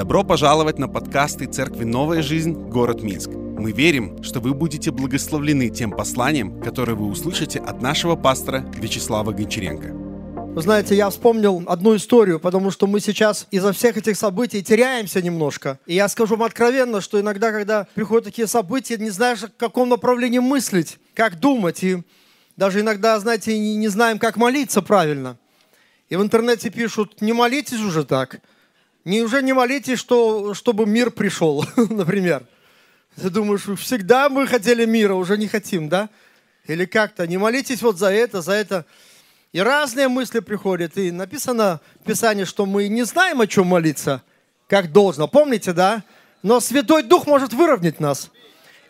Добро пожаловать на подкасты Церкви «Новая жизнь. Город Минск». Мы верим, что вы будете благословлены тем посланием, которое вы услышите от нашего пастора Вячеслава Гончаренко. Вы знаете, я вспомнил одну историю, потому что мы сейчас из-за всех этих событий теряемся немножко. И я скажу вам откровенно, что иногда, когда приходят такие события, не знаешь, в каком направлении мыслить, как думать. И даже иногда, знаете, не, не знаем, как молиться правильно. И в интернете пишут, не молитесь уже так. Не, уже не молитесь, что, чтобы мир пришел, например. Ты думаешь, всегда мы хотели мира, уже не хотим, да? Или как-то, не молитесь вот за это, за это. И разные мысли приходят. И написано в Писании, что мы не знаем, о чем молиться, как должно. Помните, да? Но Святой Дух может выровнять нас.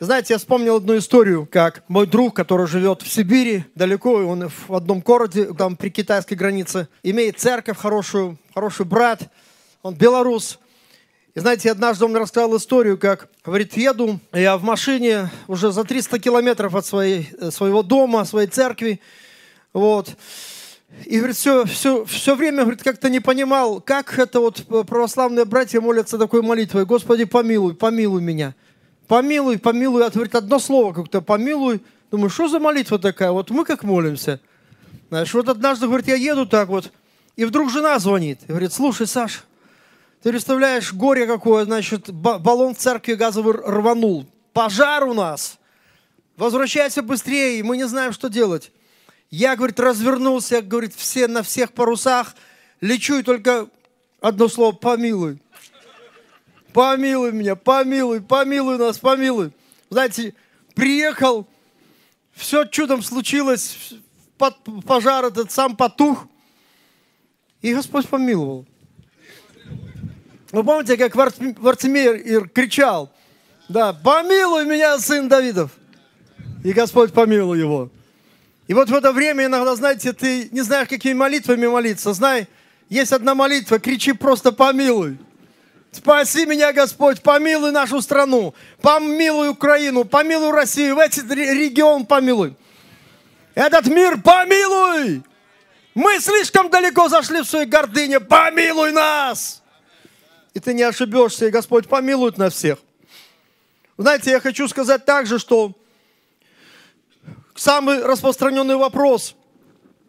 Знаете, я вспомнил одну историю, как мой друг, который живет в Сибири, далеко, он в одном городе, там при китайской границе, имеет церковь хорошую, хороший брат, он белорус. И знаете, однажды он рассказал историю, как, говорит, еду я в машине уже за 300 километров от своей, своего дома, своей церкви, вот. И, говорит, все, все, все время, говорит, как-то не понимал, как это вот православные братья молятся такой молитвой, Господи, помилуй, помилуй меня помилуй, помилуй, а говорит одно слово как-то, помилуй. Думаю, что за молитва такая? Вот мы как молимся. Знаешь, вот однажды, говорит, я еду так вот, и вдруг жена звонит. И говорит, слушай, Саш, ты представляешь, горе какое, значит, баллон в церкви газовый рванул. Пожар у нас. Возвращайся быстрее, мы не знаем, что делать. Я, говорит, развернулся, говорит, все на всех парусах, лечу и только одно слово, помилуй. Помилуй меня, помилуй, помилуй нас, помилуй. Знаете, приехал, все чудом случилось, пожар этот сам потух, и Господь помиловал. Вы помните, как Вартимир кричал, да, помилуй меня, сын Давидов. И Господь помиловал его. И вот в это время иногда, знаете, ты не знаешь, какими молитвами молиться. Знай, есть одна молитва, кричи просто помилуй. Спаси меня, Господь, помилуй нашу страну, помилуй Украину, помилуй Россию, в этот регион помилуй. Этот мир помилуй! Мы слишком далеко зашли в своей гордыне, помилуй нас! И ты не ошибешься, и Господь помилует нас всех. Знаете, я хочу сказать также, что самый распространенный вопрос,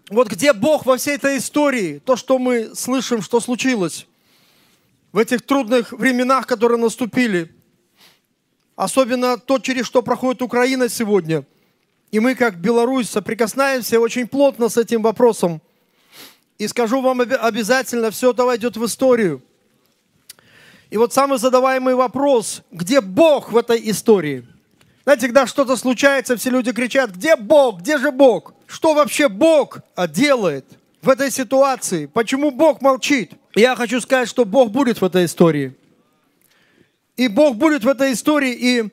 вот где Бог во всей этой истории, то, что мы слышим, что случилось, в этих трудных временах, которые наступили, особенно то, через что проходит Украина сегодня. И мы, как Беларусь, соприкасаемся очень плотно с этим вопросом. И скажу вам обязательно, все это войдет в историю. И вот самый задаваемый вопрос, где Бог в этой истории? Знаете, когда что-то случается, все люди кричат, где Бог, где же Бог? Что вообще Бог делает в этой ситуации? Почему Бог молчит? Я хочу сказать, что Бог будет в этой истории. И Бог будет в этой истории, и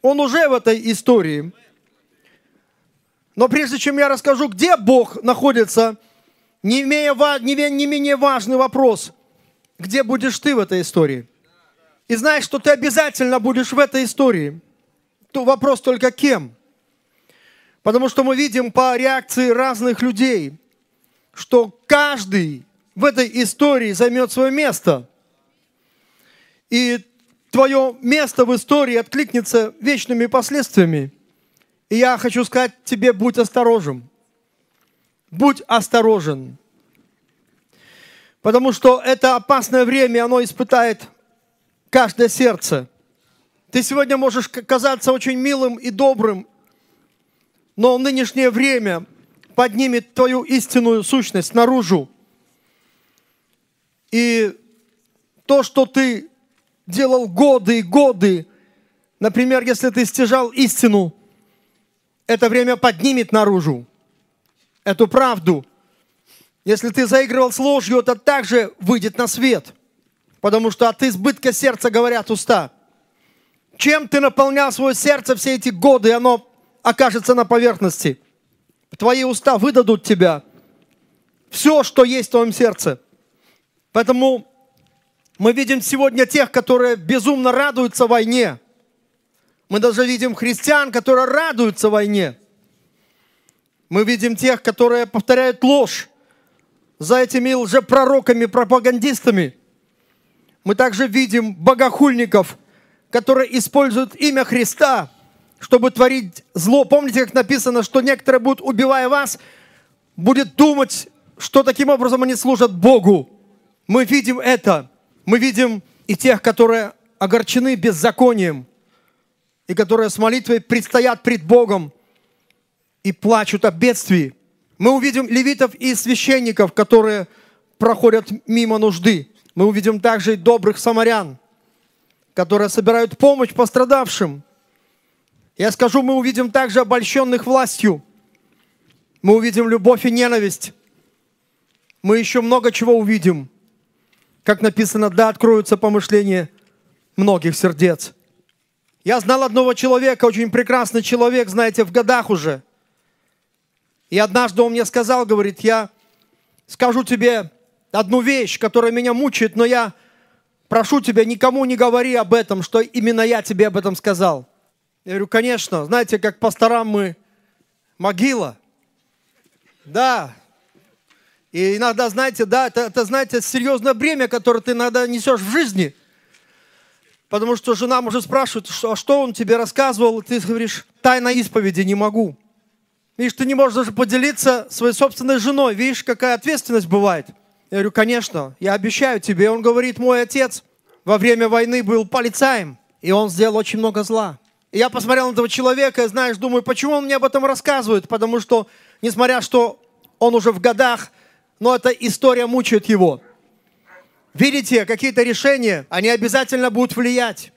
Он уже в этой истории. Но прежде чем я расскажу, где Бог находится, не, имея, не менее важный вопрос, где будешь ты в этой истории? И знаешь, что ты обязательно будешь в этой истории. То вопрос только кем? Потому что мы видим по реакции разных людей, что каждый в этой истории займет свое место. И твое место в истории откликнется вечными последствиями. И я хочу сказать тебе, будь осторожен. Будь осторожен. Потому что это опасное время, оно испытает каждое сердце. Ты сегодня можешь казаться очень милым и добрым, но нынешнее время поднимет твою истинную сущность наружу. И то, что ты делал годы и годы, например, если ты стяжал истину, это время поднимет наружу эту правду. Если ты заигрывал с ложью, это также выйдет на свет. Потому что от избытка сердца говорят уста. Чем ты наполнял свое сердце все эти годы, оно окажется на поверхности. Твои уста выдадут тебя. Все, что есть в твоем сердце – Поэтому мы видим сегодня тех, которые безумно радуются войне. Мы даже видим христиан, которые радуются войне. Мы видим тех, которые повторяют ложь за этими лжепророками, пропагандистами. Мы также видим богохульников, которые используют имя Христа, чтобы творить зло. Помните, как написано, что некоторые будут, убивая вас, будет думать, что таким образом они служат Богу. Мы видим это. Мы видим и тех, которые огорчены беззаконием, и которые с молитвой предстоят пред Богом и плачут о бедствии. Мы увидим левитов и священников, которые проходят мимо нужды. Мы увидим также и добрых самарян, которые собирают помощь пострадавшим. Я скажу, мы увидим также обольщенных властью. Мы увидим любовь и ненависть. Мы еще много чего увидим. Как написано, да, откроются помышления многих сердец. Я знал одного человека, очень прекрасный человек, знаете, в годах уже. И однажды он мне сказал, говорит, я скажу тебе одну вещь, которая меня мучает, но я прошу тебя, никому не говори об этом, что именно я тебе об этом сказал. Я говорю, конечно, знаете, как пасторам мы могила. Да. И иногда, знаете, да, это, это, знаете, серьезное бремя, которое ты иногда несешь в жизни – Потому что жена может спрашивать, что, а что он тебе рассказывал, и ты говоришь, тайна исповеди не могу. Видишь, ты не можешь даже поделиться своей собственной женой. Видишь, какая ответственность бывает. Я говорю, конечно, я обещаю тебе. Он говорит, мой отец во время войны был полицаем, и он сделал очень много зла. И я посмотрел на этого человека, и, знаешь, думаю, почему он мне об этом рассказывает? Потому что, несмотря что он уже в годах, но эта история мучает его. Видите, какие-то решения, они обязательно будут влиять.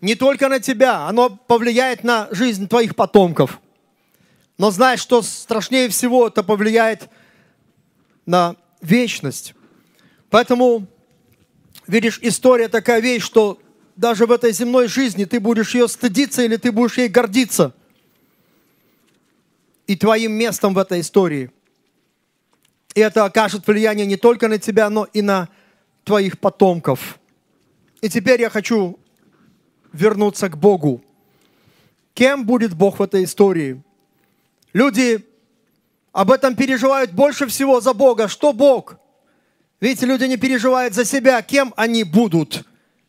Не только на тебя, оно повлияет на жизнь твоих потомков. Но знаешь, что страшнее всего, это повлияет на вечность. Поэтому, видишь, история такая вещь, что даже в этой земной жизни ты будешь ее стыдиться или ты будешь ей гордиться. И твоим местом в этой истории. И это окажет влияние не только на тебя, но и на твоих потомков. И теперь я хочу вернуться к Богу. Кем будет Бог в этой истории? Люди об этом переживают больше всего за Бога. Что Бог? Видите, люди не переживают за себя, кем они будут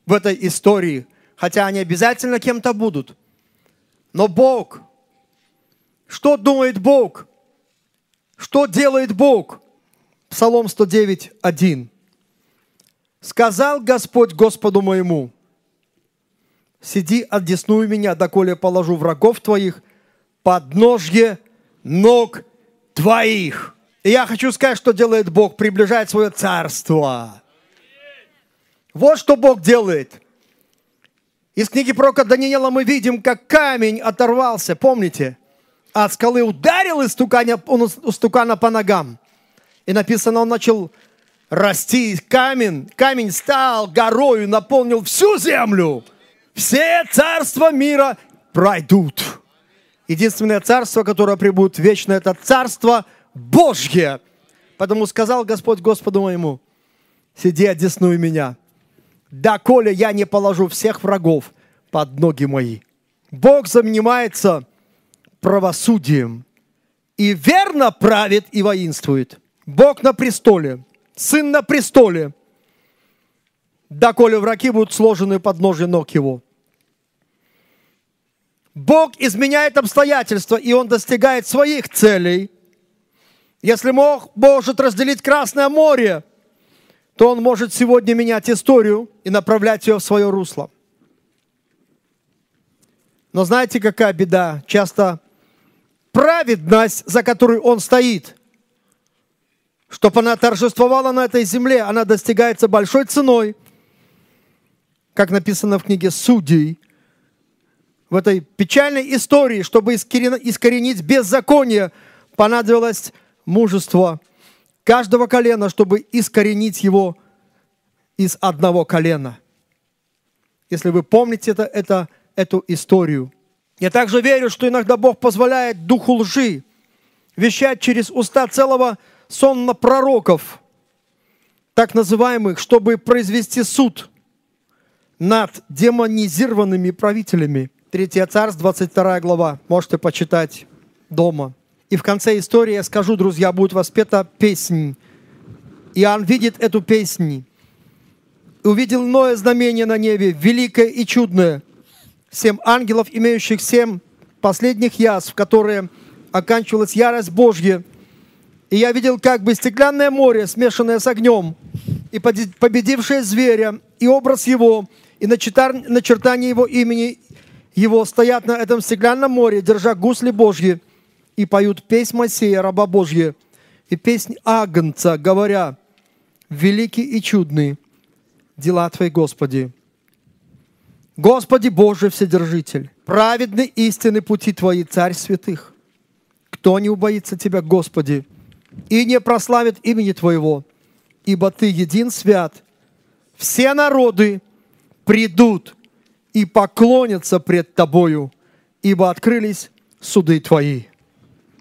в этой истории. Хотя они обязательно кем-то будут. Но Бог, что думает Бог? Что делает Бог? Псалом 109, 1. Сказал Господь Господу моему, сиди, отдесную меня, доколе положу врагов твоих под ножье ног твоих. И я хочу сказать, что делает Бог, приближает свое царство. Вот что Бог делает. Из книги пророка Даниила мы видим, как камень оторвался, помните? От скалы ударил истукана, он стукана по ногам. И написано, он начал расти камень, камень стал горою, наполнил всю землю. Все царства мира пройдут. Единственное царство, которое прибудет вечно, это царство Божье. Потому сказал Господь Господу моему, сиди, одесную меня, доколе я не положу всех врагов под ноги мои. Бог занимается правосудием и верно правит и воинствует. Бог на престоле – сын на престоле, доколе враги будут сложены под ножи ног его. Бог изменяет обстоятельства, и Он достигает своих целей. Если Бог может разделить Красное море, то Он может сегодня менять историю и направлять ее в свое русло. Но знаете, какая беда? Часто праведность, за которой Он стоит, чтобы она торжествовала на этой земле, она достигается большой ценой, как написано в книге Судей, в этой печальной истории, чтобы искоренить беззаконие, понадобилось мужество каждого колена, чтобы искоренить его из одного колена. Если вы помните это, это, эту историю. Я также верю, что иногда Бог позволяет духу лжи вещать через уста целого сон на пророков, так называемых, чтобы произвести суд над демонизированными правителями. Третья царств, 22 глава. Можете почитать дома. И в конце истории я скажу, друзья, будет воспета песнь. Иоанн видит эту песнь. И увидел иное знамение на небе, великое и чудное. Семь ангелов, имеющих семь последних язв, которые оканчивалась ярость Божья. И я видел как бы стеклянное море, смешанное с огнем, и победившее зверя, и образ его, и начертание его имени его стоят на этом стеклянном море, держа гусли Божьи, и поют песнь Моисея, раба Божья, и песнь Агнца, говоря, «Великий и чудный дела Твои, Господи». Господи Боже Вседержитель, праведны истины пути Твои, Царь святых. Кто не убоится Тебя, Господи, и не прославит имени Твоего, ибо Ты един свят. Все народы придут и поклонятся пред Тобою, ибо открылись суды Твои.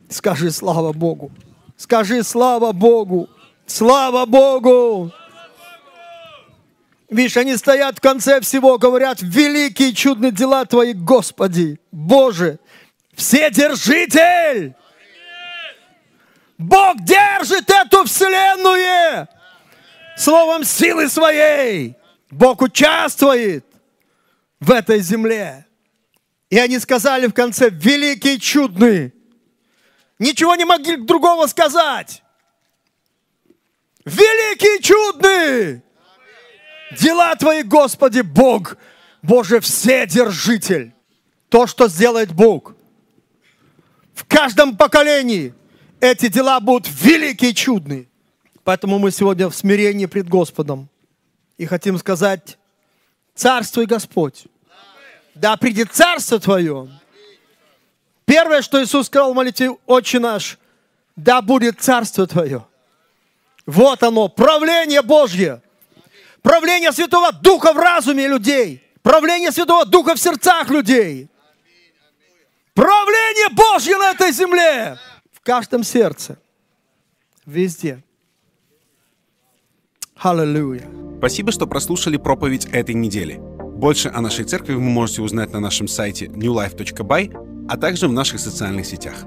Скажи слава Богу. Скажи слава Богу. Слава Богу. Видишь, они стоят в конце всего, говорят, великие чудные дела Твои, Господи, Боже, Вседержитель! Бог держит эту вселенную словом силы своей. Бог участвует в этой земле. И они сказали в конце, великий чудный. Ничего не могли другого сказать. Великий чудный. Дела Твои, Господи, Бог, Боже, Вседержитель. То, что сделает Бог. В каждом поколении эти дела будут великие и чудные. Поэтому мы сегодня в смирении пред Господом. И хотим сказать, царствуй Господь. Да придет царство Твое. Первое, что Иисус сказал в молитве «Отче наш», да будет царство Твое. Вот оно, правление Божье. Правление Святого Духа в разуме людей. Правление Святого Духа в сердцах людей. Правление Божье на этой земле. В каждом сердце. Везде. Аллилуйя. Спасибо, что прослушали проповедь этой недели. Больше о нашей церкви вы можете узнать на нашем сайте newlife.by, а также в наших социальных сетях.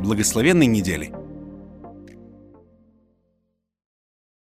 Благословенной недели!